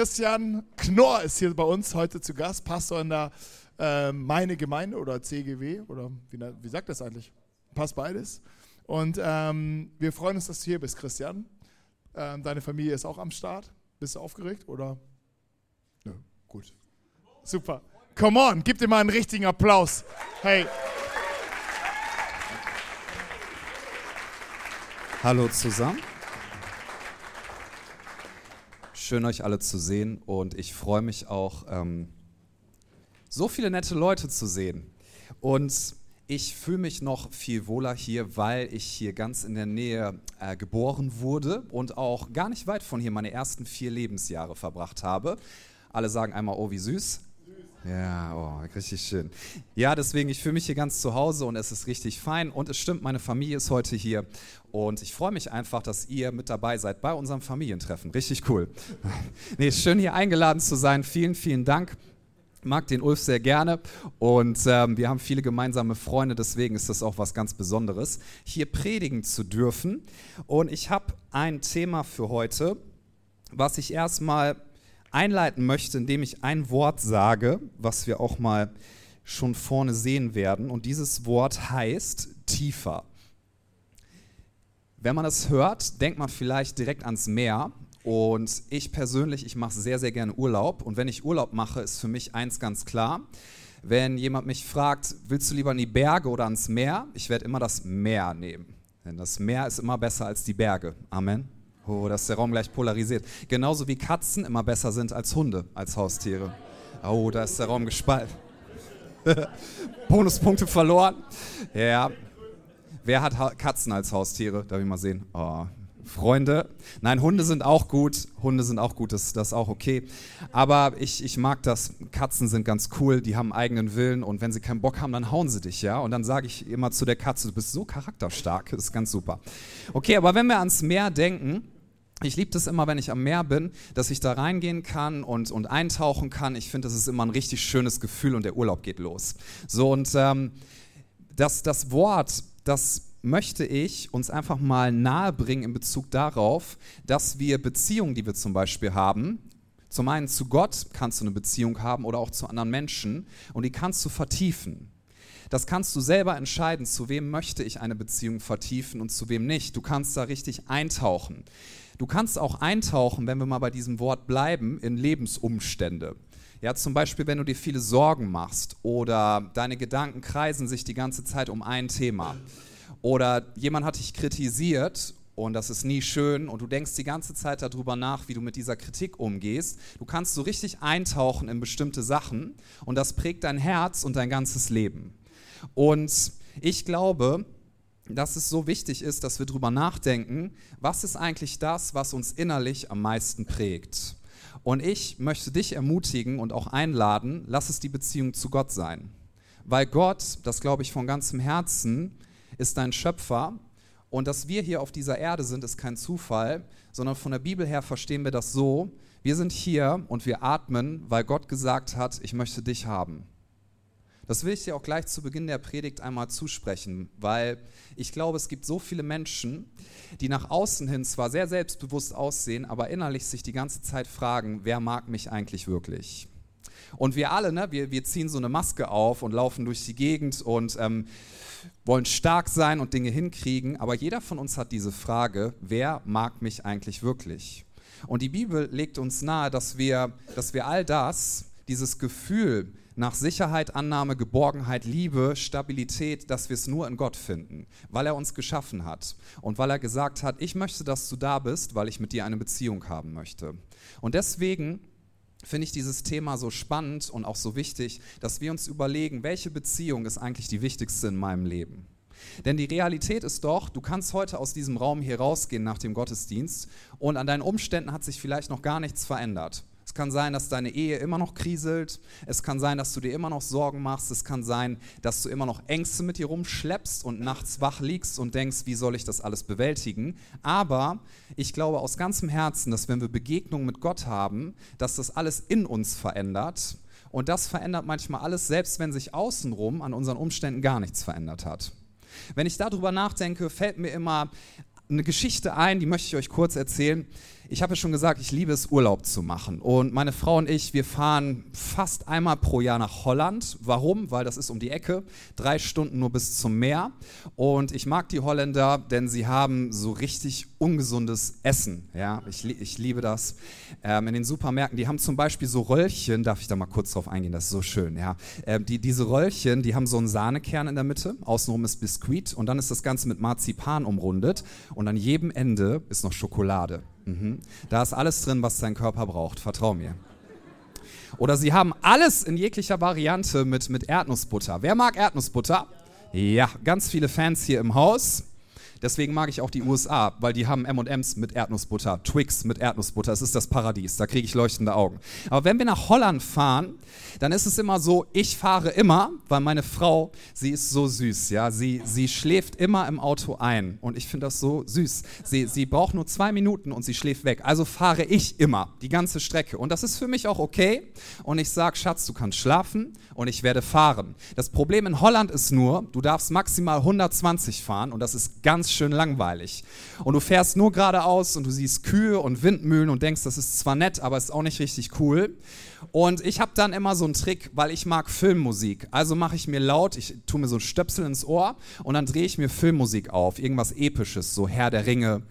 Christian Knorr ist hier bei uns heute zu Gast, Pastor in der äh, Meine Gemeinde oder CGW oder wie, wie sagt das eigentlich? Passt beides. Und ähm, wir freuen uns, dass du hier bist, Christian. Ähm, deine Familie ist auch am Start. Bist du aufgeregt oder? Nö, gut. Super. Come on, gib dir mal einen richtigen Applaus. Hey. Hallo zusammen. Schön euch alle zu sehen und ich freue mich auch, ähm, so viele nette Leute zu sehen. Und ich fühle mich noch viel wohler hier, weil ich hier ganz in der Nähe äh, geboren wurde und auch gar nicht weit von hier meine ersten vier Lebensjahre verbracht habe. Alle sagen einmal, oh, wie süß. Ja, oh, richtig schön. Ja, deswegen, ich fühle mich hier ganz zu Hause und es ist richtig fein. Und es stimmt, meine Familie ist heute hier. Und ich freue mich einfach, dass ihr mit dabei seid bei unserem Familientreffen. Richtig cool. nee, schön hier eingeladen zu sein. Vielen, vielen Dank. Mag den Ulf sehr gerne und ähm, wir haben viele gemeinsame Freunde, deswegen ist das auch was ganz Besonderes, hier predigen zu dürfen. Und ich habe ein Thema für heute, was ich erstmal einleiten möchte, indem ich ein Wort sage, was wir auch mal schon vorne sehen werden. Und dieses Wort heißt tiefer. Wenn man das hört, denkt man vielleicht direkt ans Meer. Und ich persönlich, ich mache sehr, sehr gerne Urlaub. Und wenn ich Urlaub mache, ist für mich eins ganz klar. Wenn jemand mich fragt, willst du lieber in die Berge oder ans Meer? Ich werde immer das Meer nehmen. Denn das Meer ist immer besser als die Berge. Amen. Oh, dass der Raum gleich polarisiert. Genauso wie Katzen immer besser sind als Hunde, als Haustiere. Oh, da ist der Raum gespalten. Bonuspunkte verloren. Ja. Wer hat Katzen als Haustiere? Darf ich mal sehen? Oh, Freunde. Nein, Hunde sind auch gut. Hunde sind auch gut, das, das ist auch okay. Aber ich, ich mag das. Katzen sind ganz cool, die haben eigenen Willen und wenn sie keinen Bock haben, dann hauen sie dich, ja. Und dann sage ich immer zu der Katze, du bist so charakterstark, das ist ganz super. Okay, aber wenn wir ans Meer denken, ich liebe das immer, wenn ich am Meer bin, dass ich da reingehen kann und, und eintauchen kann. Ich finde, das ist immer ein richtig schönes Gefühl und der Urlaub geht los. So, und ähm, das, das Wort, das möchte ich uns einfach mal nahebringen in Bezug darauf, dass wir Beziehungen, die wir zum Beispiel haben, zum einen zu Gott kannst du eine Beziehung haben oder auch zu anderen Menschen und die kannst du vertiefen. Das kannst du selber entscheiden, zu wem möchte ich eine Beziehung vertiefen und zu wem nicht. Du kannst da richtig eintauchen. Du kannst auch eintauchen, wenn wir mal bei diesem Wort bleiben, in Lebensumstände. Ja, zum Beispiel, wenn du dir viele Sorgen machst oder deine Gedanken kreisen sich die ganze Zeit um ein Thema. Oder jemand hat dich kritisiert und das ist nie schön und du denkst die ganze Zeit darüber nach, wie du mit dieser Kritik umgehst. Du kannst so richtig eintauchen in bestimmte Sachen und das prägt dein Herz und dein ganzes Leben. Und ich glaube, dass es so wichtig ist, dass wir darüber nachdenken, was ist eigentlich das, was uns innerlich am meisten prägt. Und ich möchte dich ermutigen und auch einladen, lass es die Beziehung zu Gott sein. Weil Gott, das glaube ich von ganzem Herzen, ist dein Schöpfer. Und dass wir hier auf dieser Erde sind, ist kein Zufall, sondern von der Bibel her verstehen wir das so, wir sind hier und wir atmen, weil Gott gesagt hat, ich möchte dich haben. Das will ich dir auch gleich zu Beginn der Predigt einmal zusprechen, weil ich glaube, es gibt so viele Menschen, die nach außen hin zwar sehr selbstbewusst aussehen, aber innerlich sich die ganze Zeit fragen, wer mag mich eigentlich wirklich? Und wir alle, ne, wir, wir ziehen so eine Maske auf und laufen durch die Gegend und ähm, wollen stark sein und Dinge hinkriegen, aber jeder von uns hat diese Frage, wer mag mich eigentlich wirklich? Und die Bibel legt uns nahe, dass wir, dass wir all das, dieses Gefühl nach Sicherheit, Annahme, Geborgenheit, Liebe, Stabilität, dass wir es nur in Gott finden, weil er uns geschaffen hat und weil er gesagt hat, ich möchte, dass du da bist, weil ich mit dir eine Beziehung haben möchte. Und deswegen finde ich dieses Thema so spannend und auch so wichtig, dass wir uns überlegen, welche Beziehung ist eigentlich die wichtigste in meinem Leben. Denn die Realität ist doch, du kannst heute aus diesem Raum hier rausgehen nach dem Gottesdienst und an deinen Umständen hat sich vielleicht noch gar nichts verändert. Es kann sein, dass deine Ehe immer noch kriselt. Es kann sein, dass du dir immer noch Sorgen machst. Es kann sein, dass du immer noch Ängste mit dir rumschleppst und nachts wach liegst und denkst, wie soll ich das alles bewältigen. Aber ich glaube aus ganzem Herzen, dass wenn wir Begegnungen mit Gott haben, dass das alles in uns verändert. Und das verändert manchmal alles, selbst wenn sich außenrum an unseren Umständen gar nichts verändert hat. Wenn ich darüber nachdenke, fällt mir immer eine Geschichte ein, die möchte ich euch kurz erzählen. Ich habe ja schon gesagt, ich liebe es, Urlaub zu machen. Und meine Frau und ich, wir fahren fast einmal pro Jahr nach Holland. Warum? Weil das ist um die Ecke, drei Stunden nur bis zum Meer. Und ich mag die Holländer, denn sie haben so richtig ungesundes Essen. Ja, ich, ich liebe das. Ähm, in den Supermärkten, die haben zum Beispiel so Röllchen, darf ich da mal kurz drauf eingehen, das ist so schön. Ja, ähm, die, diese Röllchen, die haben so einen Sahnekern in der Mitte, außenrum ist Biskuit und dann ist das Ganze mit Marzipan umrundet und an jedem Ende ist noch Schokolade. Mhm. Da ist alles drin, was dein Körper braucht, vertrau mir. Oder sie haben alles in jeglicher Variante mit, mit Erdnussbutter. Wer mag Erdnussbutter? Ja, ganz viele Fans hier im Haus. Deswegen mag ich auch die USA, weil die haben M&M's mit Erdnussbutter, Twix mit Erdnussbutter. Es ist das Paradies, da kriege ich leuchtende Augen. Aber wenn wir nach Holland fahren, dann ist es immer so, ich fahre immer, weil meine Frau, sie ist so süß, ja, sie, sie schläft immer im Auto ein und ich finde das so süß. Sie, sie braucht nur zwei Minuten und sie schläft weg. Also fahre ich immer die ganze Strecke und das ist für mich auch okay und ich sage, Schatz, du kannst schlafen und ich werde fahren. Das Problem in Holland ist nur, du darfst maximal 120 fahren und das ist ganz schön langweilig. Und du fährst nur geradeaus und du siehst Kühe und Windmühlen und denkst, das ist zwar nett, aber ist auch nicht richtig cool. Und ich habe dann immer so einen Trick, weil ich mag Filmmusik. Also mache ich mir laut, ich tue mir so Stöpsel ins Ohr und dann drehe ich mir Filmmusik auf. Irgendwas Episches, so Herr der Ringe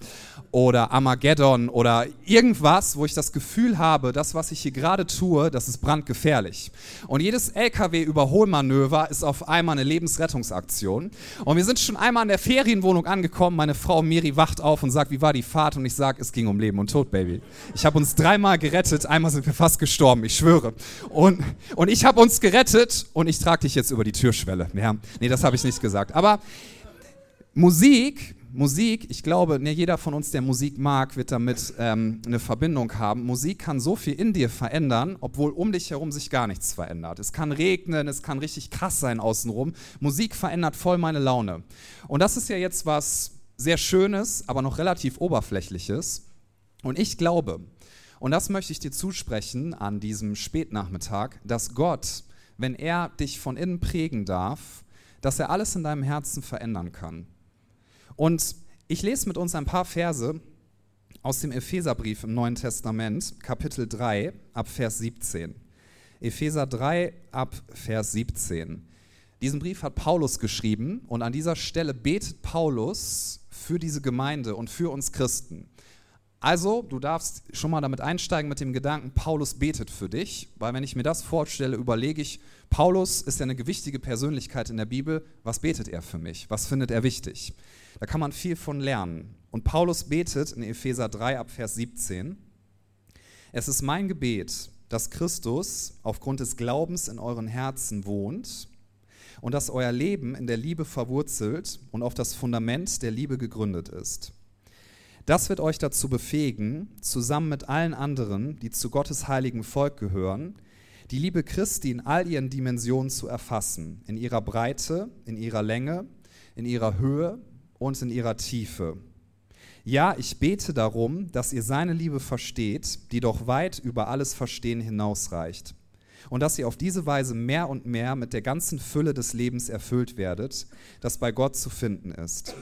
oder Armageddon oder irgendwas, wo ich das Gefühl habe, das, was ich hier gerade tue, das ist brandgefährlich. Und jedes LKW-Überholmanöver ist auf einmal eine Lebensrettungsaktion. Und wir sind schon einmal in der Ferienwohnung angekommen. Meine Frau Miri wacht auf und sagt, wie war die Fahrt? Und ich sage, es ging um Leben und Tod, Baby. Ich habe uns dreimal gerettet, einmal sind wir fast gestorben, ich schwöre. Und, und ich habe uns gerettet und ich trage dich jetzt über die Türschwelle. Ja, nee, das habe ich nicht gesagt. Aber Musik Musik, ich glaube, ne, jeder von uns, der Musik mag, wird damit ähm, eine Verbindung haben. Musik kann so viel in dir verändern, obwohl um dich herum sich gar nichts verändert. Es kann regnen, es kann richtig krass sein außenrum. Musik verändert voll meine Laune. Und das ist ja jetzt was sehr Schönes, aber noch relativ Oberflächliches. Und ich glaube, und das möchte ich dir zusprechen an diesem Spätnachmittag, dass Gott, wenn er dich von innen prägen darf, dass er alles in deinem Herzen verändern kann. Und ich lese mit uns ein paar Verse aus dem Epheserbrief im Neuen Testament, Kapitel 3, ab Vers 17. Epheser 3, ab Vers 17. Diesen Brief hat Paulus geschrieben und an dieser Stelle betet Paulus für diese Gemeinde und für uns Christen. Also, du darfst schon mal damit einsteigen mit dem Gedanken, Paulus betet für dich, weil wenn ich mir das vorstelle, überlege ich, Paulus ist ja eine gewichtige Persönlichkeit in der Bibel, was betet er für mich? Was findet er wichtig? Da kann man viel von lernen. Und Paulus betet in Epheser 3 ab Vers 17, es ist mein Gebet, dass Christus aufgrund des Glaubens in euren Herzen wohnt und dass euer Leben in der Liebe verwurzelt und auf das Fundament der Liebe gegründet ist. Das wird euch dazu befähigen, zusammen mit allen anderen, die zu Gottes heiligen Volk gehören, die Liebe Christi in all ihren Dimensionen zu erfassen, in ihrer Breite, in ihrer Länge, in ihrer Höhe und in ihrer Tiefe. Ja, ich bete darum, dass ihr seine Liebe versteht, die doch weit über alles Verstehen hinausreicht. Und dass ihr auf diese Weise mehr und mehr mit der ganzen Fülle des Lebens erfüllt werdet, das bei Gott zu finden ist.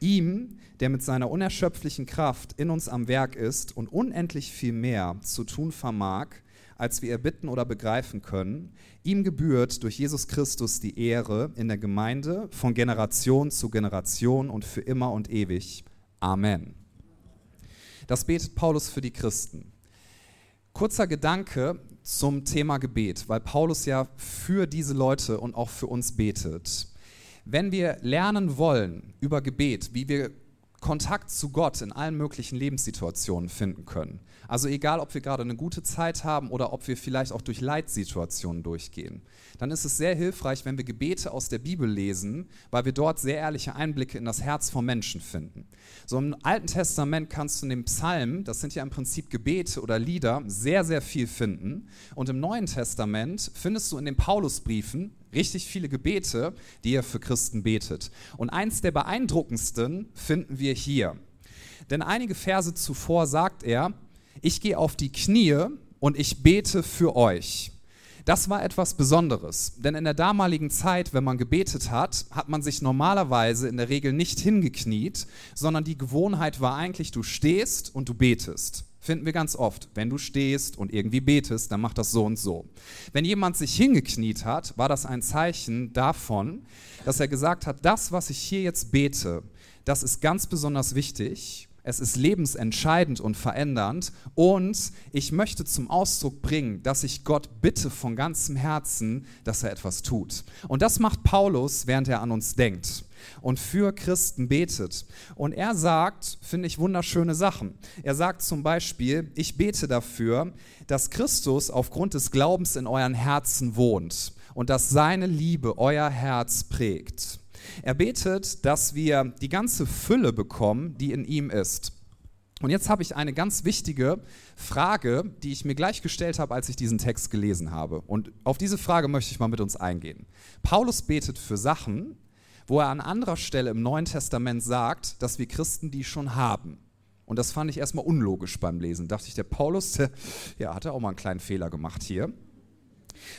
Ihm, der mit seiner unerschöpflichen Kraft in uns am Werk ist und unendlich viel mehr zu tun vermag, als wir erbitten oder begreifen können, Ihm gebührt durch Jesus Christus die Ehre in der Gemeinde von Generation zu Generation und für immer und ewig. Amen. Das betet Paulus für die Christen. Kurzer Gedanke zum Thema Gebet, weil Paulus ja für diese Leute und auch für uns betet. Wenn wir lernen wollen über Gebet, wie wir Kontakt zu Gott in allen möglichen Lebenssituationen finden können. Also egal, ob wir gerade eine gute Zeit haben oder ob wir vielleicht auch durch Leitsituationen durchgehen, dann ist es sehr hilfreich, wenn wir Gebete aus der Bibel lesen, weil wir dort sehr ehrliche Einblicke in das Herz von Menschen finden. So im Alten Testament kannst du in den Psalmen, das sind ja im Prinzip Gebete oder Lieder, sehr, sehr viel finden. Und im Neuen Testament findest du in den Paulusbriefen richtig viele Gebete, die er für Christen betet. Und eins der beeindruckendsten finden wir hier. Denn einige Verse zuvor sagt er, ich gehe auf die Knie und ich bete für euch. Das war etwas Besonderes, denn in der damaligen Zeit, wenn man gebetet hat, hat man sich normalerweise in der Regel nicht hingekniet, sondern die Gewohnheit war eigentlich, du stehst und du betest. Finden wir ganz oft. Wenn du stehst und irgendwie betest, dann macht das so und so. Wenn jemand sich hingekniet hat, war das ein Zeichen davon, dass er gesagt hat, das, was ich hier jetzt bete, das ist ganz besonders wichtig es ist lebensentscheidend und verändernd und ich möchte zum Ausdruck bringen, dass ich Gott bitte von ganzem Herzen, dass er etwas tut. Und das macht Paulus, während er an uns denkt und für Christen betet. Und er sagt, finde ich, wunderschöne Sachen. Er sagt zum Beispiel, ich bete dafür, dass Christus aufgrund des Glaubens in euren Herzen wohnt und dass seine Liebe euer Herz prägt. Er betet, dass wir die ganze Fülle bekommen, die in ihm ist. Und jetzt habe ich eine ganz wichtige Frage, die ich mir gleich gestellt habe, als ich diesen Text gelesen habe. Und auf diese Frage möchte ich mal mit uns eingehen. Paulus betet für Sachen, wo er an anderer Stelle im Neuen Testament sagt, dass wir Christen die schon haben. Und das fand ich erstmal unlogisch beim Lesen. Da dachte ich, der Paulus, der, ja, hat er auch mal einen kleinen Fehler gemacht hier.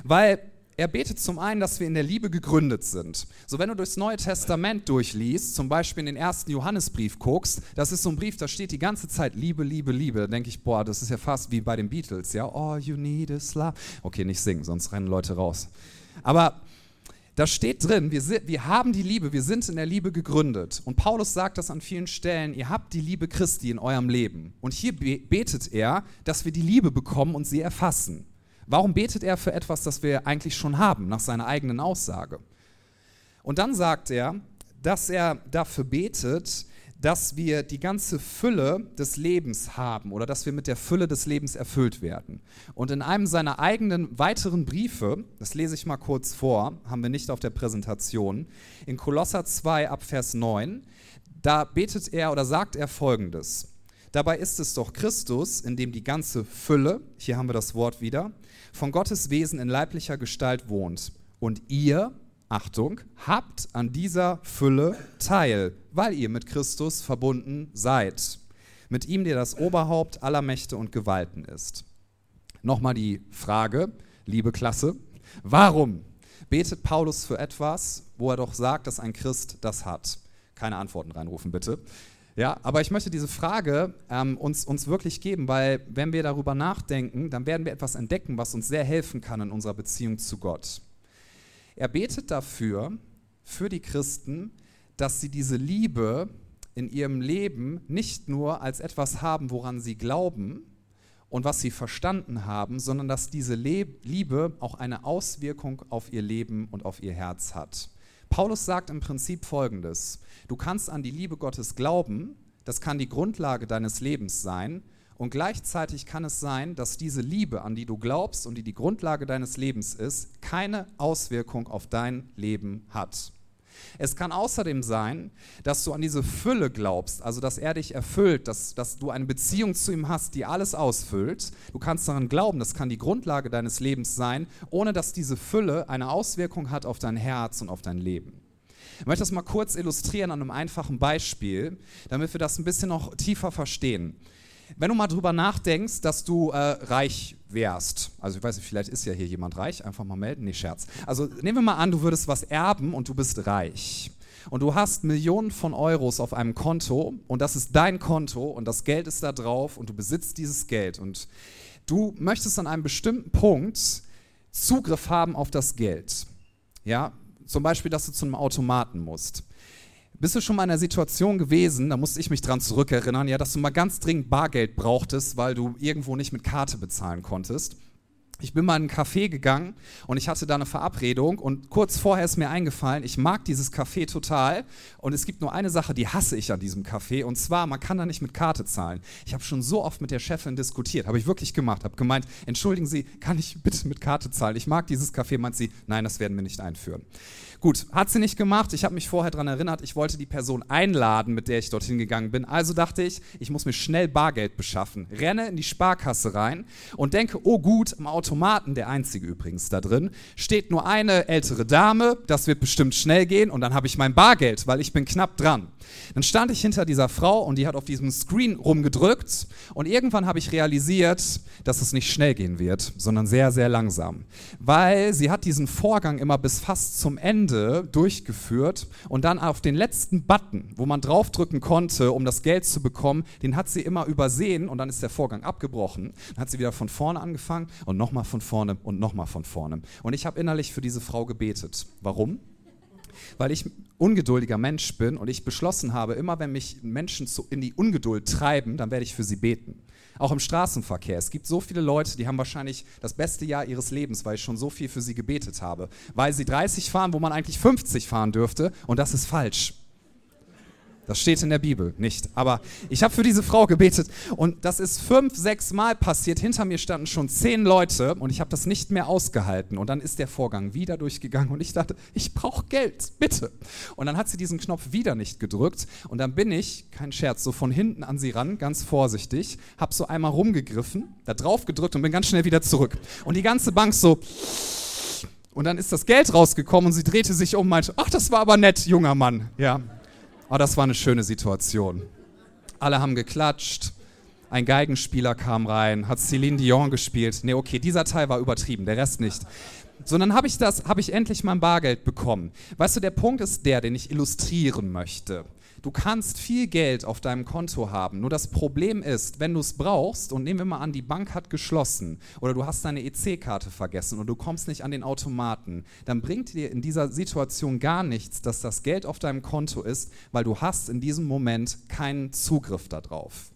Weil er betet zum einen, dass wir in der Liebe gegründet sind. So, wenn du durchs Neue Testament durchliest, zum Beispiel in den ersten Johannesbrief guckst, das ist so ein Brief, da steht die ganze Zeit Liebe, Liebe, Liebe. Da denke ich, boah, das ist ja fast wie bei den Beatles, ja. All you need is love. Okay, nicht singen, sonst rennen Leute raus. Aber da steht drin, wir, sind, wir haben die Liebe, wir sind in der Liebe gegründet. Und Paulus sagt das an vielen Stellen, ihr habt die Liebe Christi in eurem Leben. Und hier betet er, dass wir die Liebe bekommen und sie erfassen. Warum betet er für etwas, das wir eigentlich schon haben, nach seiner eigenen Aussage? Und dann sagt er, dass er dafür betet, dass wir die ganze Fülle des Lebens haben oder dass wir mit der Fülle des Lebens erfüllt werden. Und in einem seiner eigenen weiteren Briefe, das lese ich mal kurz vor, haben wir nicht auf der Präsentation, in Kolosser 2 ab Vers 9, da betet er oder sagt er folgendes. Dabei ist es doch Christus, in dem die ganze Fülle, hier haben wir das Wort wieder, von Gottes Wesen in leiblicher Gestalt wohnt. Und ihr, Achtung, habt an dieser Fülle teil, weil ihr mit Christus verbunden seid. Mit ihm, der das Oberhaupt aller Mächte und Gewalten ist. Nochmal die Frage, liebe Klasse, warum betet Paulus für etwas, wo er doch sagt, dass ein Christ das hat? Keine Antworten reinrufen, bitte. Ja, aber ich möchte diese Frage ähm, uns, uns wirklich geben, weil wenn wir darüber nachdenken, dann werden wir etwas entdecken, was uns sehr helfen kann in unserer Beziehung zu Gott. Er betet dafür, für die Christen, dass sie diese Liebe in ihrem Leben nicht nur als etwas haben, woran sie glauben und was sie verstanden haben, sondern dass diese Liebe auch eine Auswirkung auf ihr Leben und auf ihr Herz hat. Paulus sagt im Prinzip Folgendes. Du kannst an die Liebe Gottes glauben, das kann die Grundlage deines Lebens sein. Und gleichzeitig kann es sein, dass diese Liebe, an die du glaubst und die die Grundlage deines Lebens ist, keine Auswirkung auf dein Leben hat. Es kann außerdem sein, dass du an diese Fülle glaubst, also dass er dich erfüllt, dass, dass du eine Beziehung zu ihm hast, die alles ausfüllt. Du kannst daran glauben, das kann die Grundlage deines Lebens sein, ohne dass diese Fülle eine Auswirkung hat auf dein Herz und auf dein Leben. Ich möchte das mal kurz illustrieren an einem einfachen Beispiel, damit wir das ein bisschen noch tiefer verstehen. Wenn du mal drüber nachdenkst, dass du äh, reich wärst, also ich weiß nicht, vielleicht ist ja hier jemand reich, einfach mal melden, nee, Scherz. Also nehmen wir mal an, du würdest was erben und du bist reich. Und du hast Millionen von Euros auf einem Konto und das ist dein Konto und das Geld ist da drauf und du besitzt dieses Geld und du möchtest an einem bestimmten Punkt Zugriff haben auf das Geld. Ja, zum Beispiel, dass du zu einem Automaten musst. Bist du schon mal in einer Situation gewesen, da musste ich mich dran zurückerinnern, ja, dass du mal ganz dringend Bargeld brauchtest, weil du irgendwo nicht mit Karte bezahlen konntest? Ich bin mal in einen Café gegangen und ich hatte da eine Verabredung und kurz vorher ist mir eingefallen, ich mag dieses Café total und es gibt nur eine Sache, die hasse ich an diesem Café und zwar, man kann da nicht mit Karte zahlen. Ich habe schon so oft mit der Chefin diskutiert, habe ich wirklich gemacht, habe gemeint, entschuldigen Sie, kann ich bitte mit Karte zahlen? Ich mag dieses Café, meint sie, nein, das werden wir nicht einführen. Gut, hat sie nicht gemacht. Ich habe mich vorher daran erinnert, ich wollte die Person einladen, mit der ich dorthin gegangen bin. Also dachte ich, ich muss mir schnell Bargeld beschaffen. Renne in die Sparkasse rein und denke, oh gut, Auto Automaten, der einzige übrigens da drin, steht nur eine ältere Dame, das wird bestimmt schnell gehen und dann habe ich mein Bargeld, weil ich bin knapp dran. Dann stand ich hinter dieser Frau und die hat auf diesem Screen rumgedrückt und irgendwann habe ich realisiert, dass es nicht schnell gehen wird, sondern sehr, sehr langsam. Weil sie hat diesen Vorgang immer bis fast zum Ende durchgeführt und dann auf den letzten Button, wo man draufdrücken konnte, um das Geld zu bekommen, den hat sie immer übersehen und dann ist der Vorgang abgebrochen. Dann hat sie wieder von vorne angefangen und nochmal von vorne und nochmal von vorne. Und ich habe innerlich für diese Frau gebetet. Warum? weil ich ungeduldiger Mensch bin und ich beschlossen habe, immer wenn mich Menschen in die Ungeduld treiben, dann werde ich für sie beten. Auch im Straßenverkehr. Es gibt so viele Leute, die haben wahrscheinlich das beste Jahr ihres Lebens, weil ich schon so viel für sie gebetet habe. Weil sie 30 fahren, wo man eigentlich 50 fahren dürfte und das ist falsch. Das steht in der Bibel nicht. Aber ich habe für diese Frau gebetet und das ist fünf, sechs Mal passiert. Hinter mir standen schon zehn Leute und ich habe das nicht mehr ausgehalten. Und dann ist der Vorgang wieder durchgegangen und ich dachte, ich brauche Geld, bitte. Und dann hat sie diesen Knopf wieder nicht gedrückt und dann bin ich, kein Scherz, so von hinten an sie ran, ganz vorsichtig, habe so einmal rumgegriffen, da drauf gedrückt und bin ganz schnell wieder zurück. Und die ganze Bank so. Und dann ist das Geld rausgekommen und sie drehte sich um und meinte, ach, das war aber nett, junger Mann. Ja, Oh, das war eine schöne Situation. Alle haben geklatscht. Ein Geigenspieler kam rein, hat Celine Dion gespielt. Nee, okay, dieser Teil war übertrieben, der Rest nicht. So, dann habe ich das, habe ich endlich mein Bargeld bekommen. Weißt du, der Punkt ist der, den ich illustrieren möchte. Du kannst viel Geld auf deinem Konto haben. Nur das Problem ist, wenn du es brauchst, und nehmen wir mal an, die Bank hat geschlossen oder du hast deine EC-Karte vergessen und du kommst nicht an den Automaten, dann bringt dir in dieser Situation gar nichts, dass das Geld auf deinem Konto ist, weil du hast in diesem Moment keinen Zugriff darauf.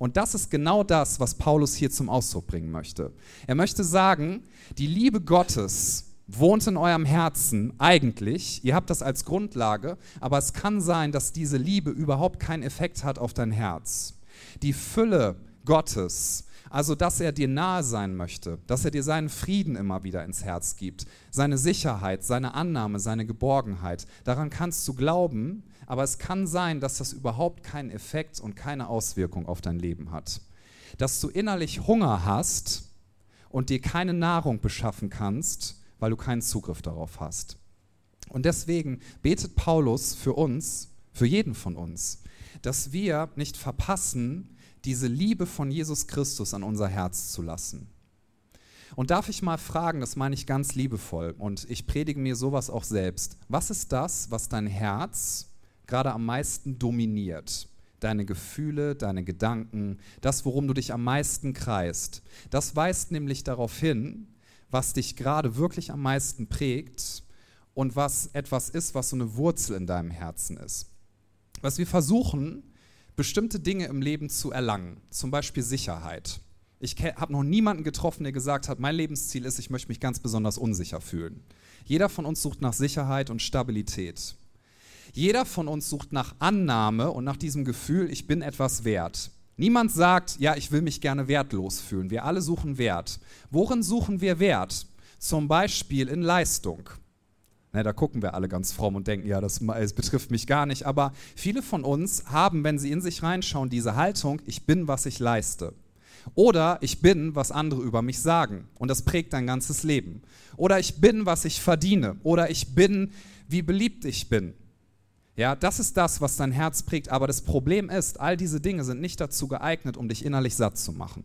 Und das ist genau das, was Paulus hier zum Ausdruck bringen möchte. Er möchte sagen, die Liebe Gottes wohnt in eurem Herzen eigentlich, ihr habt das als Grundlage, aber es kann sein, dass diese Liebe überhaupt keinen Effekt hat auf dein Herz. Die Fülle Gottes, also dass er dir nahe sein möchte, dass er dir seinen Frieden immer wieder ins Herz gibt, seine Sicherheit, seine Annahme, seine Geborgenheit, daran kannst du glauben, aber es kann sein, dass das überhaupt keinen Effekt und keine Auswirkung auf dein Leben hat. Dass du innerlich Hunger hast und dir keine Nahrung beschaffen kannst, weil du keinen Zugriff darauf hast. Und deswegen betet Paulus für uns, für jeden von uns, dass wir nicht verpassen, diese Liebe von Jesus Christus an unser Herz zu lassen. Und darf ich mal fragen, das meine ich ganz liebevoll und ich predige mir sowas auch selbst. Was ist das, was dein Herz gerade am meisten dominiert? Deine Gefühle, deine Gedanken, das, worum du dich am meisten kreist. Das weist nämlich darauf hin, was dich gerade wirklich am meisten prägt und was etwas ist, was so eine Wurzel in deinem Herzen ist. Was wir versuchen, bestimmte Dinge im Leben zu erlangen, zum Beispiel Sicherheit. Ich habe noch niemanden getroffen, der gesagt hat, mein Lebensziel ist, ich möchte mich ganz besonders unsicher fühlen. Jeder von uns sucht nach Sicherheit und Stabilität. Jeder von uns sucht nach Annahme und nach diesem Gefühl, ich bin etwas wert. Niemand sagt, ja, ich will mich gerne wertlos fühlen. Wir alle suchen Wert. Worin suchen wir Wert? Zum Beispiel in Leistung. Na, da gucken wir alle ganz fromm und denken, ja, das, das betrifft mich gar nicht. Aber viele von uns haben, wenn sie in sich reinschauen, diese Haltung, ich bin, was ich leiste. Oder ich bin, was andere über mich sagen. Und das prägt dein ganzes Leben. Oder ich bin, was ich verdiene. Oder ich bin, wie beliebt ich bin. Ja, das ist das, was dein Herz prägt. Aber das Problem ist, all diese Dinge sind nicht dazu geeignet, um dich innerlich satt zu machen.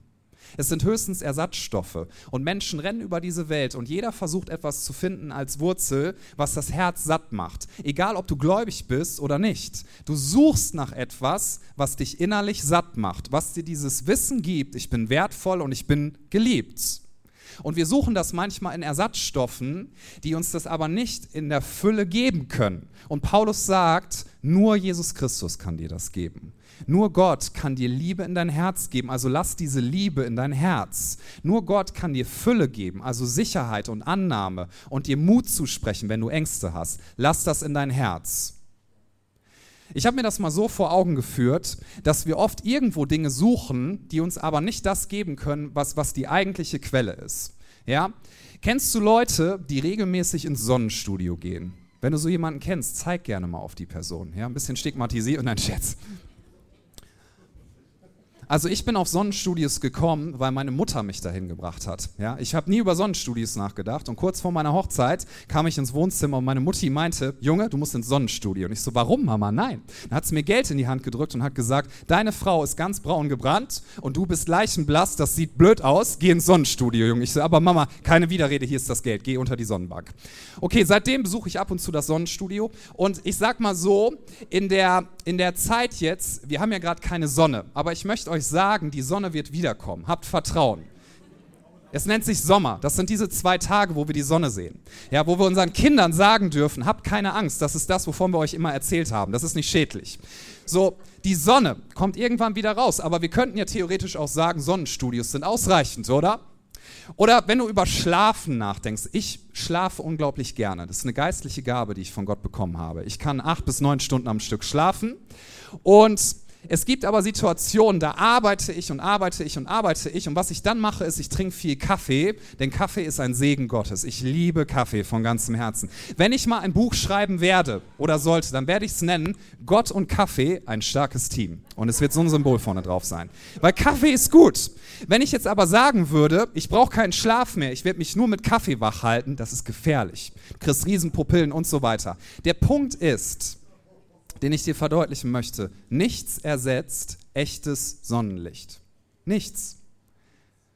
Es sind höchstens Ersatzstoffe. Und Menschen rennen über diese Welt und jeder versucht etwas zu finden als Wurzel, was das Herz satt macht. Egal, ob du gläubig bist oder nicht. Du suchst nach etwas, was dich innerlich satt macht, was dir dieses Wissen gibt, ich bin wertvoll und ich bin geliebt. Und wir suchen das manchmal in Ersatzstoffen, die uns das aber nicht in der Fülle geben können. Und Paulus sagt, nur Jesus Christus kann dir das geben. Nur Gott kann dir Liebe in dein Herz geben, also lass diese Liebe in dein Herz. Nur Gott kann dir Fülle geben, also Sicherheit und Annahme und dir Mut zusprechen, wenn du Ängste hast. Lass das in dein Herz. Ich habe mir das mal so vor Augen geführt, dass wir oft irgendwo Dinge suchen, die uns aber nicht das geben können, was, was die eigentliche Quelle ist. Ja? Kennst du Leute, die regelmäßig ins Sonnenstudio gehen? Wenn du so jemanden kennst, zeig gerne mal auf die Person. Ja? Ein bisschen stigmatisiert und ein Scherz. Also ich bin auf Sonnenstudios gekommen, weil meine Mutter mich dahin gebracht hat. Ja, ich habe nie über Sonnenstudios nachgedacht und kurz vor meiner Hochzeit kam ich ins Wohnzimmer und meine Mutti meinte, Junge, du musst ins Sonnenstudio. Und ich so, warum, Mama? Nein. Dann hat sie mir Geld in die Hand gedrückt und hat gesagt, deine Frau ist ganz braun gebrannt und du bist leichenblass, das sieht blöd aus, geh ins Sonnenstudio, Junge. Ich so, aber Mama, keine Widerrede, hier ist das Geld, geh unter die Sonnenbank. Okay, seitdem besuche ich ab und zu das Sonnenstudio und ich sag mal so, in der, in der Zeit jetzt, wir haben ja gerade keine Sonne, aber ich möchte euch sagen, die Sonne wird wiederkommen. Habt Vertrauen. Es nennt sich Sommer. Das sind diese zwei Tage, wo wir die Sonne sehen. Ja, wo wir unseren Kindern sagen dürfen, habt keine Angst. Das ist das, wovon wir euch immer erzählt haben. Das ist nicht schädlich. So, die Sonne kommt irgendwann wieder raus. Aber wir könnten ja theoretisch auch sagen, Sonnenstudios sind ausreichend, oder? Oder wenn du über Schlafen nachdenkst, ich schlafe unglaublich gerne. Das ist eine geistliche Gabe, die ich von Gott bekommen habe. Ich kann acht bis neun Stunden am Stück schlafen und es gibt aber Situationen, da arbeite ich und arbeite ich und arbeite ich und was ich dann mache, ist, ich trinke viel Kaffee, denn Kaffee ist ein Segen Gottes. Ich liebe Kaffee von ganzem Herzen. Wenn ich mal ein Buch schreiben werde oder sollte, dann werde ich es nennen, Gott und Kaffee, ein starkes Team. Und es wird so ein Symbol vorne drauf sein. Weil Kaffee ist gut. Wenn ich jetzt aber sagen würde, ich brauche keinen Schlaf mehr, ich werde mich nur mit Kaffee wach halten, das ist gefährlich. Du kriegst Riesenpupillen und so weiter. Der Punkt ist, den ich dir verdeutlichen möchte. Nichts ersetzt echtes Sonnenlicht. Nichts.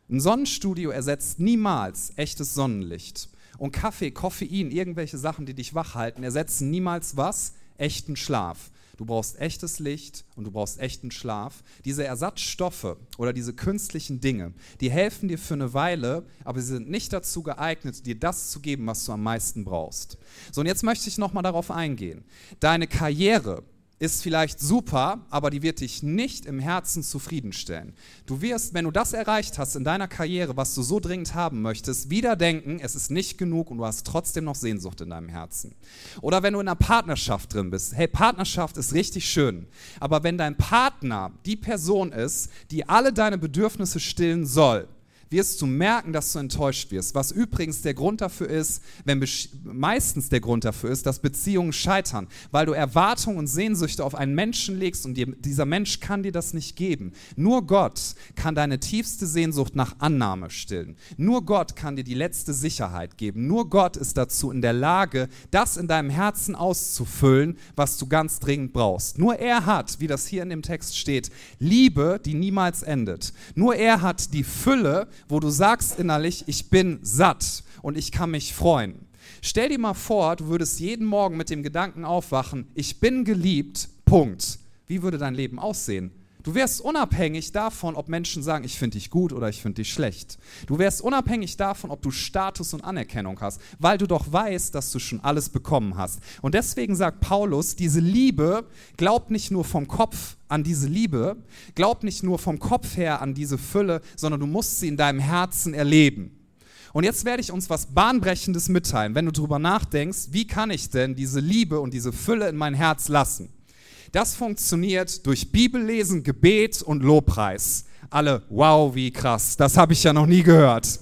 Ein Sonnenstudio ersetzt niemals echtes Sonnenlicht. Und Kaffee, Koffein, irgendwelche Sachen, die dich wach halten, ersetzen niemals was? Echten Schlaf. Du brauchst echtes Licht und du brauchst echten Schlaf. Diese Ersatzstoffe oder diese künstlichen Dinge, die helfen dir für eine Weile, aber sie sind nicht dazu geeignet, dir das zu geben, was du am meisten brauchst. So, und jetzt möchte ich nochmal darauf eingehen. Deine Karriere, ist vielleicht super, aber die wird dich nicht im Herzen zufriedenstellen. Du wirst, wenn du das erreicht hast in deiner Karriere, was du so dringend haben möchtest, wieder denken, es ist nicht genug und du hast trotzdem noch Sehnsucht in deinem Herzen. Oder wenn du in einer Partnerschaft drin bist, hey, Partnerschaft ist richtig schön, aber wenn dein Partner die Person ist, die alle deine Bedürfnisse stillen soll, wirst du merken, dass du enttäuscht wirst. Was übrigens der Grund dafür ist, wenn meistens der Grund dafür ist, dass Beziehungen scheitern, weil du Erwartungen und Sehnsüchte auf einen Menschen legst und dir, dieser Mensch kann dir das nicht geben. Nur Gott kann deine tiefste Sehnsucht nach Annahme stillen. Nur Gott kann dir die letzte Sicherheit geben. Nur Gott ist dazu in der Lage, das in deinem Herzen auszufüllen, was du ganz dringend brauchst. Nur er hat, wie das hier in dem Text steht, Liebe, die niemals endet. Nur er hat die Fülle, wo du sagst innerlich, ich bin satt und ich kann mich freuen. Stell dir mal vor, du würdest jeden Morgen mit dem Gedanken aufwachen, ich bin geliebt, Punkt. Wie würde dein Leben aussehen? Du wärst unabhängig davon, ob Menschen sagen, ich finde dich gut oder ich finde dich schlecht. Du wärst unabhängig davon, ob du Status und Anerkennung hast, weil du doch weißt, dass du schon alles bekommen hast. Und deswegen sagt Paulus, diese Liebe glaubt nicht nur vom Kopf an diese Liebe, glaubt nicht nur vom Kopf her an diese Fülle, sondern du musst sie in deinem Herzen erleben. Und jetzt werde ich uns was Bahnbrechendes mitteilen, wenn du darüber nachdenkst, wie kann ich denn diese Liebe und diese Fülle in mein Herz lassen? Das funktioniert durch Bibellesen, Gebet und Lobpreis. Alle, wow, wie krass, das habe ich ja noch nie gehört.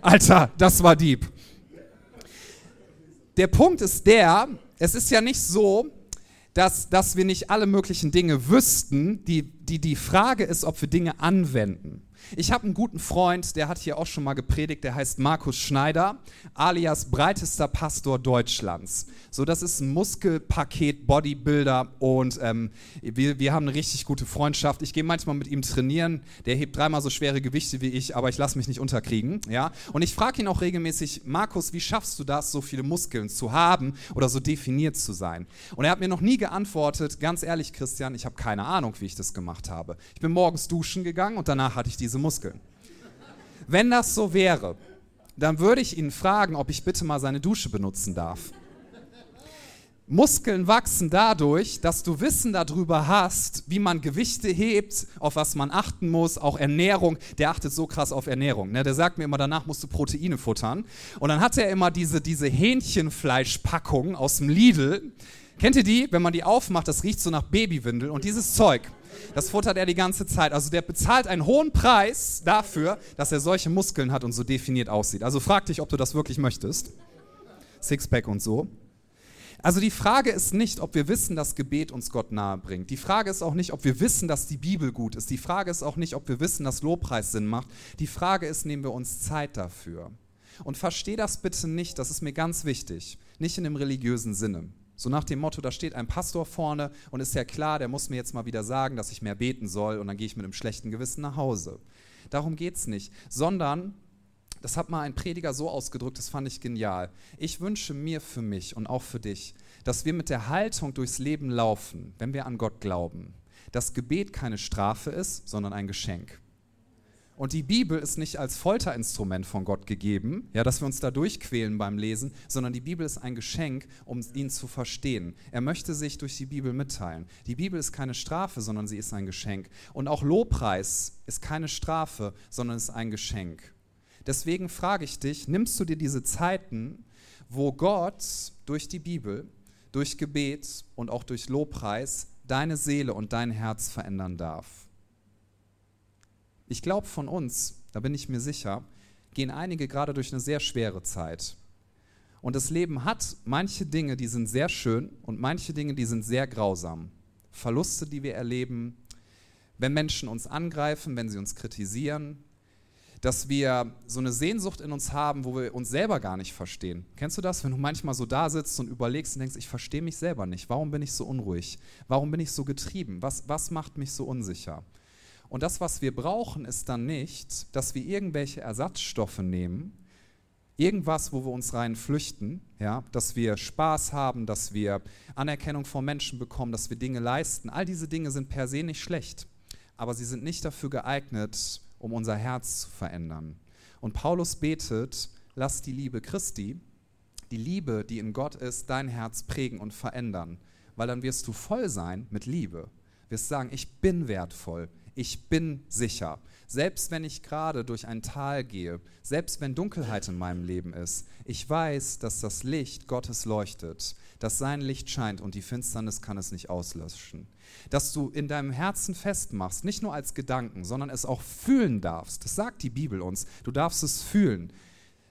Alter, das war Dieb. Der Punkt ist der, es ist ja nicht so, dass, dass wir nicht alle möglichen Dinge wüssten. Die, die, die Frage ist, ob wir Dinge anwenden. Ich habe einen guten Freund, der hat hier auch schon mal gepredigt, der heißt Markus Schneider, alias breitester Pastor Deutschlands. So, das ist ein Muskelpaket, Bodybuilder und ähm, wir, wir haben eine richtig gute Freundschaft. Ich gehe manchmal mit ihm trainieren. Der hebt dreimal so schwere Gewichte wie ich, aber ich lasse mich nicht unterkriegen. Ja? Und ich frage ihn auch regelmäßig, Markus, wie schaffst du das, so viele Muskeln zu haben oder so definiert zu sein? Und er hat mir noch nie geantwortet, ganz ehrlich, Christian, ich habe keine Ahnung, wie ich das gemacht habe. Ich bin morgens duschen gegangen und danach hatte ich diese Muskeln. Wenn das so wäre, dann würde ich ihn fragen, ob ich bitte mal seine Dusche benutzen darf. Muskeln wachsen dadurch, dass du Wissen darüber hast, wie man Gewichte hebt, auf was man achten muss, auch Ernährung. Der achtet so krass auf Ernährung. Ne? Der sagt mir immer, danach musst du Proteine futtern. Und dann hat er immer diese, diese Hähnchenfleischpackung aus dem Lidl. Kennt ihr die? Wenn man die aufmacht, das riecht so nach Babywindel. Und dieses Zeug, das futtert er die ganze Zeit. Also der bezahlt einen hohen Preis dafür, dass er solche Muskeln hat und so definiert aussieht. Also frag dich, ob du das wirklich möchtest. Sixpack und so. Also die Frage ist nicht, ob wir wissen, dass Gebet uns Gott nahe bringt. Die Frage ist auch nicht, ob wir wissen, dass die Bibel gut ist. Die Frage ist auch nicht, ob wir wissen, dass Lobpreis Sinn macht. Die Frage ist, nehmen wir uns Zeit dafür. Und versteh das bitte nicht, das ist mir ganz wichtig, nicht in dem religiösen Sinne. So nach dem Motto, da steht ein Pastor vorne und ist ja klar, der muss mir jetzt mal wieder sagen, dass ich mehr beten soll und dann gehe ich mit einem schlechten Gewissen nach Hause. Darum geht es nicht, sondern, das hat mal ein Prediger so ausgedrückt, das fand ich genial. Ich wünsche mir für mich und auch für dich, dass wir mit der Haltung durchs Leben laufen, wenn wir an Gott glauben, dass Gebet keine Strafe ist, sondern ein Geschenk. Und die Bibel ist nicht als Folterinstrument von Gott gegeben, ja, dass wir uns da durchquälen beim Lesen, sondern die Bibel ist ein Geschenk, um ihn zu verstehen. Er möchte sich durch die Bibel mitteilen. Die Bibel ist keine Strafe, sondern sie ist ein Geschenk. Und auch Lobpreis ist keine Strafe, sondern ist ein Geschenk. Deswegen frage ich dich, nimmst du dir diese Zeiten, wo Gott durch die Bibel, durch Gebet und auch durch Lobpreis deine Seele und dein Herz verändern darf? Ich glaube, von uns, da bin ich mir sicher, gehen einige gerade durch eine sehr schwere Zeit. Und das Leben hat manche Dinge, die sind sehr schön und manche Dinge, die sind sehr grausam. Verluste, die wir erleben, wenn Menschen uns angreifen, wenn sie uns kritisieren, dass wir so eine Sehnsucht in uns haben, wo wir uns selber gar nicht verstehen. Kennst du das, wenn du manchmal so da sitzt und überlegst und denkst, ich verstehe mich selber nicht. Warum bin ich so unruhig? Warum bin ich so getrieben? Was, was macht mich so unsicher? Und das, was wir brauchen, ist dann nicht, dass wir irgendwelche Ersatzstoffe nehmen, irgendwas, wo wir uns rein flüchten, ja, dass wir Spaß haben, dass wir Anerkennung von Menschen bekommen, dass wir Dinge leisten. All diese Dinge sind per se nicht schlecht, aber sie sind nicht dafür geeignet, um unser Herz zu verändern. Und Paulus betet, lass die Liebe Christi, die Liebe, die in Gott ist, dein Herz prägen und verändern, weil dann wirst du voll sein mit Liebe. Wirst sagen, ich bin wertvoll, ich bin sicher. Selbst wenn ich gerade durch ein Tal gehe, selbst wenn Dunkelheit in meinem Leben ist, ich weiß, dass das Licht Gottes leuchtet, dass sein Licht scheint und die Finsternis kann es nicht auslöschen. Dass du in deinem Herzen festmachst, nicht nur als Gedanken, sondern es auch fühlen darfst. Das sagt die Bibel uns. Du darfst es fühlen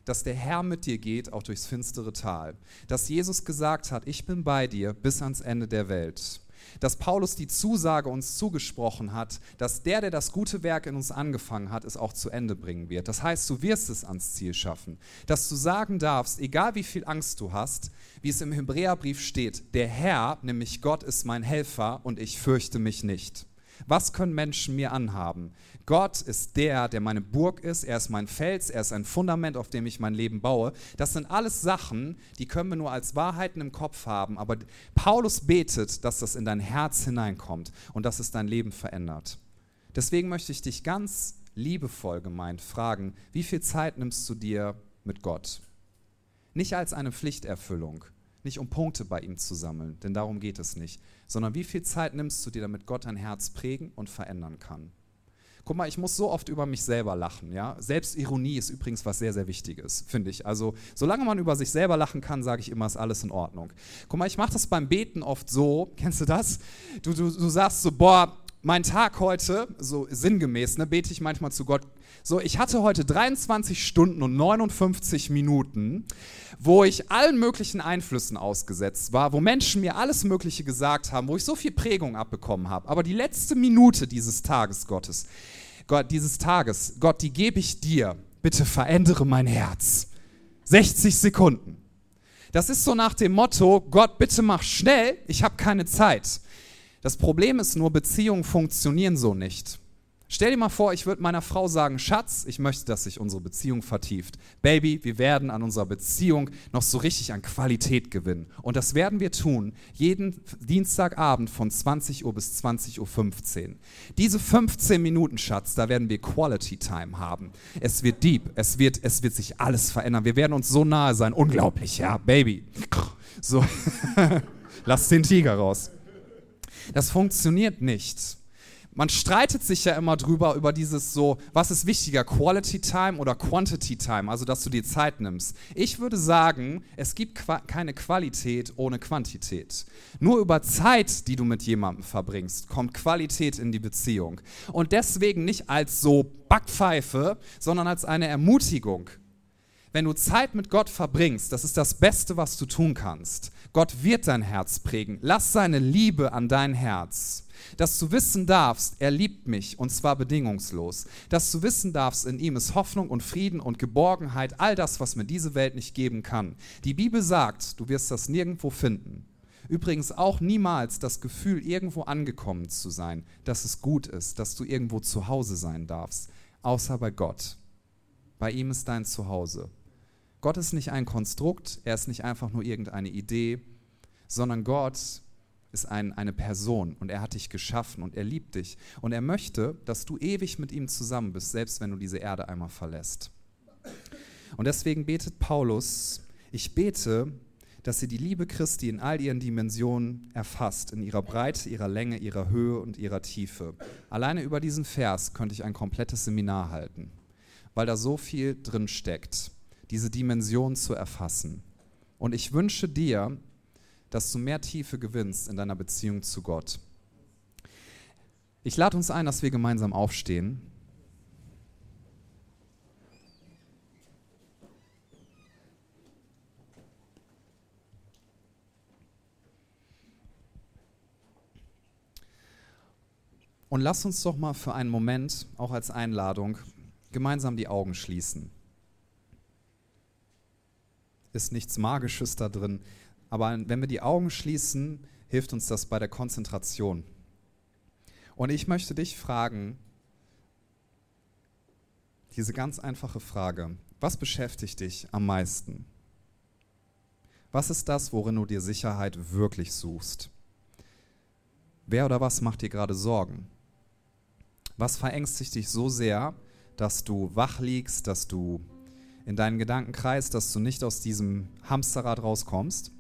dass der Herr mit dir geht, auch durchs finstere Tal. Dass Jesus gesagt hat, ich bin bei dir bis ans Ende der Welt dass Paulus die Zusage uns zugesprochen hat, dass der, der das gute Werk in uns angefangen hat, es auch zu Ende bringen wird. Das heißt, du wirst es ans Ziel schaffen. Dass du sagen darfst, egal wie viel Angst du hast, wie es im Hebräerbrief steht, der Herr, nämlich Gott, ist mein Helfer und ich fürchte mich nicht. Was können Menschen mir anhaben? Gott ist der, der meine Burg ist, er ist mein Fels, er ist ein Fundament, auf dem ich mein Leben baue. Das sind alles Sachen, die können wir nur als Wahrheiten im Kopf haben, aber Paulus betet, dass das in dein Herz hineinkommt und dass es dein Leben verändert. Deswegen möchte ich dich ganz liebevoll gemeint fragen, wie viel Zeit nimmst du dir mit Gott? Nicht als eine Pflichterfüllung, nicht um Punkte bei ihm zu sammeln, denn darum geht es nicht, sondern wie viel Zeit nimmst du dir, damit Gott dein Herz prägen und verändern kann. Guck mal, ich muss so oft über mich selber lachen. Ja? Selbstironie ist übrigens was sehr, sehr Wichtiges, finde ich. Also, solange man über sich selber lachen kann, sage ich immer, ist alles in Ordnung. Guck mal, ich mache das beim Beten oft so. Kennst du das? Du, du, du sagst so, boah, mein Tag heute, so sinngemäß, ne, bete ich manchmal zu Gott. So, ich hatte heute 23 Stunden und 59 Minuten, wo ich allen möglichen Einflüssen ausgesetzt war, wo Menschen mir alles Mögliche gesagt haben, wo ich so viel Prägung abbekommen habe. Aber die letzte Minute dieses Tages Gottes, Gott, dieses Tages, Gott, die gebe ich dir. Bitte verändere mein Herz. 60 Sekunden. Das ist so nach dem Motto, Gott, bitte mach schnell, ich habe keine Zeit. Das Problem ist nur, Beziehungen funktionieren so nicht. Stell dir mal vor, ich würde meiner Frau sagen, Schatz, ich möchte, dass sich unsere Beziehung vertieft. Baby, wir werden an unserer Beziehung noch so richtig an Qualität gewinnen. Und das werden wir tun, jeden Dienstagabend von 20 Uhr bis 20.15 Uhr. Diese 15 Minuten, Schatz, da werden wir Quality Time haben. Es wird deep, es wird, es wird sich alles verändern. Wir werden uns so nahe sein. Unglaublich, ja, Baby. So, lass den Tiger raus. Das funktioniert nicht. Man streitet sich ja immer drüber, über dieses so, was ist wichtiger, Quality Time oder Quantity Time, also dass du dir Zeit nimmst. Ich würde sagen, es gibt qua keine Qualität ohne Quantität. Nur über Zeit, die du mit jemandem verbringst, kommt Qualität in die Beziehung. Und deswegen nicht als so Backpfeife, sondern als eine Ermutigung. Wenn du Zeit mit Gott verbringst, das ist das Beste, was du tun kannst. Gott wird dein Herz prägen. Lass seine Liebe an dein Herz. Dass du wissen darfst, er liebt mich und zwar bedingungslos. Dass du wissen darfst, in ihm ist Hoffnung und Frieden und Geborgenheit, all das, was mir diese Welt nicht geben kann. Die Bibel sagt, du wirst das nirgendwo finden. Übrigens auch niemals das Gefühl, irgendwo angekommen zu sein, dass es gut ist, dass du irgendwo zu Hause sein darfst, außer bei Gott. Bei ihm ist dein Zuhause. Gott ist nicht ein Konstrukt, er ist nicht einfach nur irgendeine Idee, sondern Gott ist ein, eine Person und er hat dich geschaffen und er liebt dich und er möchte, dass du ewig mit ihm zusammen bist, selbst wenn du diese Erde einmal verlässt. Und deswegen betet Paulus, ich bete, dass sie die Liebe Christi in all ihren Dimensionen erfasst, in ihrer Breite, ihrer Länge, ihrer Höhe und ihrer Tiefe. Alleine über diesen Vers könnte ich ein komplettes Seminar halten, weil da so viel drin steckt diese Dimension zu erfassen. Und ich wünsche dir, dass du mehr Tiefe gewinnst in deiner Beziehung zu Gott. Ich lade uns ein, dass wir gemeinsam aufstehen. Und lass uns doch mal für einen Moment, auch als Einladung, gemeinsam die Augen schließen ist nichts Magisches da drin. Aber wenn wir die Augen schließen, hilft uns das bei der Konzentration. Und ich möchte dich fragen, diese ganz einfache Frage, was beschäftigt dich am meisten? Was ist das, worin du dir Sicherheit wirklich suchst? Wer oder was macht dir gerade Sorgen? Was verängstigt dich so sehr, dass du wach liegst, dass du in deinen Gedankenkreis, dass du nicht aus diesem Hamsterrad rauskommst?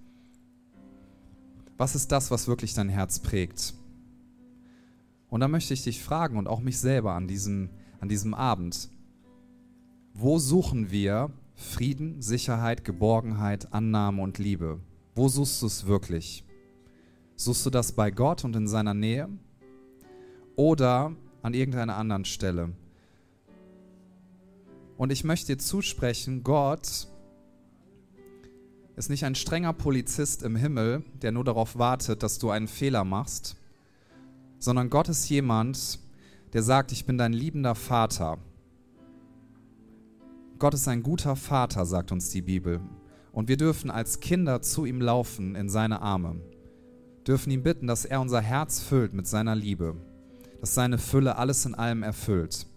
Was ist das, was wirklich dein Herz prägt? Und da möchte ich dich fragen und auch mich selber an diesem, an diesem Abend. Wo suchen wir Frieden, Sicherheit, Geborgenheit, Annahme und Liebe? Wo suchst du es wirklich? Suchst du das bei Gott und in seiner Nähe? Oder an irgendeiner anderen Stelle? Und ich möchte dir zusprechen, Gott ist nicht ein strenger Polizist im Himmel, der nur darauf wartet, dass du einen Fehler machst, sondern Gott ist jemand, der sagt, ich bin dein liebender Vater. Gott ist ein guter Vater, sagt uns die Bibel. Und wir dürfen als Kinder zu ihm laufen in seine Arme, dürfen ihn bitten, dass er unser Herz füllt mit seiner Liebe, dass seine Fülle alles in allem erfüllt.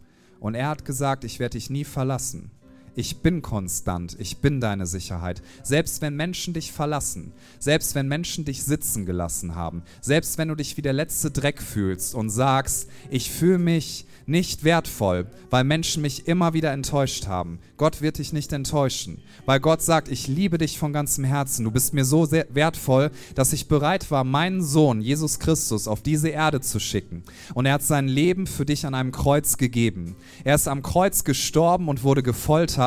Und er hat gesagt, ich werde dich nie verlassen. Ich bin konstant, ich bin deine Sicherheit. Selbst wenn Menschen dich verlassen, selbst wenn Menschen dich sitzen gelassen haben, selbst wenn du dich wie der letzte Dreck fühlst und sagst, ich fühle mich nicht wertvoll, weil Menschen mich immer wieder enttäuscht haben. Gott wird dich nicht enttäuschen, weil Gott sagt, ich liebe dich von ganzem Herzen. Du bist mir so wertvoll, dass ich bereit war, meinen Sohn Jesus Christus auf diese Erde zu schicken. Und er hat sein Leben für dich an einem Kreuz gegeben. Er ist am Kreuz gestorben und wurde gefoltert.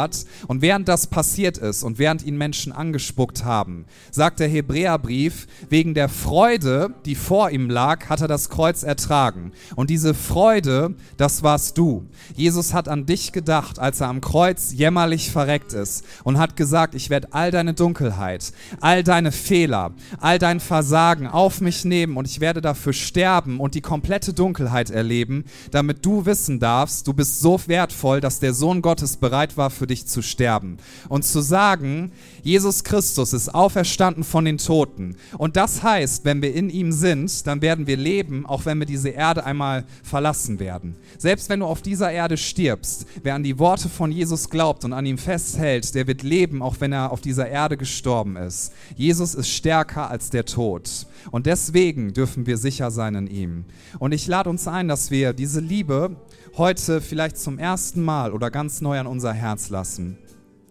Und während das passiert ist und während ihn Menschen angespuckt haben, sagt der Hebräerbrief, wegen der Freude, die vor ihm lag, hat er das Kreuz ertragen. Und diese Freude, das warst du. Jesus hat an dich gedacht, als er am Kreuz jämmerlich verreckt ist und hat gesagt, ich werde all deine Dunkelheit, all deine Fehler, all dein Versagen auf mich nehmen und ich werde dafür sterben und die komplette Dunkelheit erleben, damit du wissen darfst, du bist so wertvoll, dass der Sohn Gottes bereit war, für dich zu sterben. Und zu sagen, Jesus Christus ist auferstanden von den Toten. Und das heißt, wenn wir in ihm sind, dann werden wir leben, auch wenn wir diese Erde einmal verlassen werden. Selbst wenn du auf dieser Erde stirbst, wer an die Worte von Jesus glaubt und an ihm festhält, der wird leben, auch wenn er auf dieser Erde gestorben ist. Jesus ist stärker als der Tod. Und deswegen dürfen wir sicher sein in ihm. Und ich lade uns ein, dass wir diese Liebe heute vielleicht zum ersten Mal oder ganz neu an unser Herz lassen.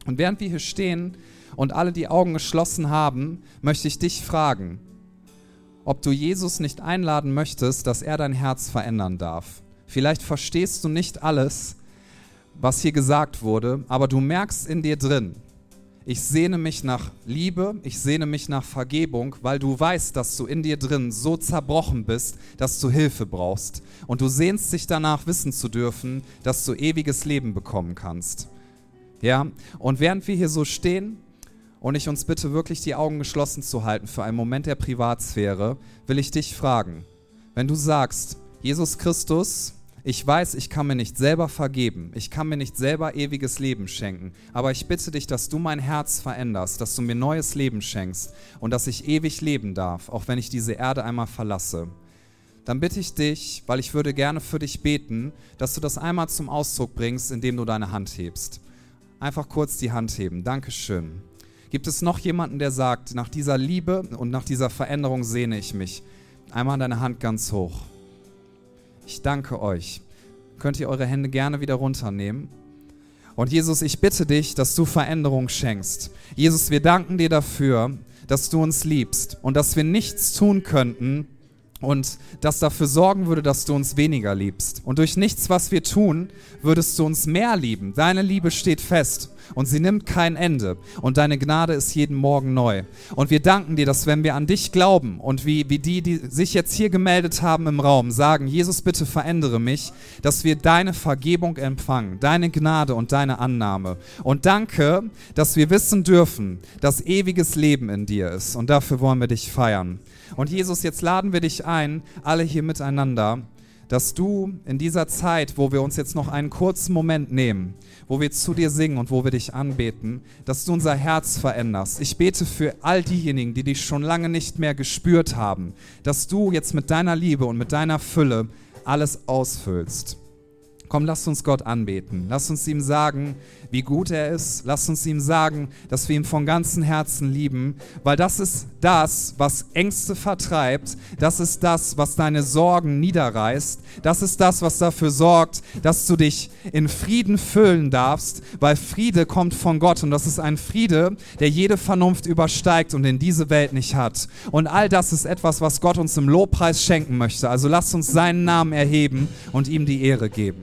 Und während wir hier stehen und alle die Augen geschlossen haben, möchte ich dich fragen, ob du Jesus nicht einladen möchtest, dass er dein Herz verändern darf. Vielleicht verstehst du nicht alles, was hier gesagt wurde, aber du merkst in dir drin, ich sehne mich nach Liebe, ich sehne mich nach Vergebung, weil du weißt, dass du in dir drin so zerbrochen bist, dass du Hilfe brauchst. Und du sehnst dich danach wissen zu dürfen, dass du ewiges Leben bekommen kannst. Ja, und während wir hier so stehen und ich uns bitte wirklich die Augen geschlossen zu halten für einen Moment der Privatsphäre, will ich dich fragen, wenn du sagst, Jesus Christus, ich weiß, ich kann mir nicht selber vergeben, ich kann mir nicht selber ewiges Leben schenken, aber ich bitte dich, dass du mein Herz veränderst, dass du mir neues Leben schenkst und dass ich ewig leben darf, auch wenn ich diese Erde einmal verlasse. Dann bitte ich dich, weil ich würde gerne für dich beten, dass du das einmal zum Ausdruck bringst, indem du deine Hand hebst. Einfach kurz die Hand heben. Dankeschön. Gibt es noch jemanden, der sagt, nach dieser Liebe und nach dieser Veränderung sehne ich mich? Einmal deine Hand ganz hoch. Ich danke euch. Könnt ihr eure Hände gerne wieder runternehmen? Und Jesus, ich bitte dich, dass du Veränderung schenkst. Jesus, wir danken dir dafür, dass du uns liebst und dass wir nichts tun könnten, und das dafür sorgen würde, dass du uns weniger liebst. Und durch nichts, was wir tun, würdest du uns mehr lieben. Deine Liebe steht fest und sie nimmt kein Ende. Und deine Gnade ist jeden Morgen neu. Und wir danken dir, dass wenn wir an dich glauben und wie, wie die, die sich jetzt hier gemeldet haben im Raum, sagen, Jesus, bitte verändere mich, dass wir deine Vergebung empfangen, deine Gnade und deine Annahme. Und danke, dass wir wissen dürfen, dass ewiges Leben in dir ist. Und dafür wollen wir dich feiern. Und Jesus, jetzt laden wir dich ein, alle hier miteinander, dass du in dieser Zeit, wo wir uns jetzt noch einen kurzen Moment nehmen, wo wir zu dir singen und wo wir dich anbeten, dass du unser Herz veränderst. Ich bete für all diejenigen, die dich schon lange nicht mehr gespürt haben, dass du jetzt mit deiner Liebe und mit deiner Fülle alles ausfüllst. Komm, lass uns Gott anbeten. Lass uns ihm sagen, wie gut er ist. Lass uns ihm sagen, dass wir ihn von ganzem Herzen lieben, weil das ist das, was Ängste vertreibt. Das ist das, was deine Sorgen niederreißt. Das ist das, was dafür sorgt, dass du dich in Frieden füllen darfst, weil Friede kommt von Gott und das ist ein Friede, der jede Vernunft übersteigt und in diese Welt nicht hat. Und all das ist etwas, was Gott uns im Lobpreis schenken möchte. Also lass uns seinen Namen erheben und ihm die Ehre geben.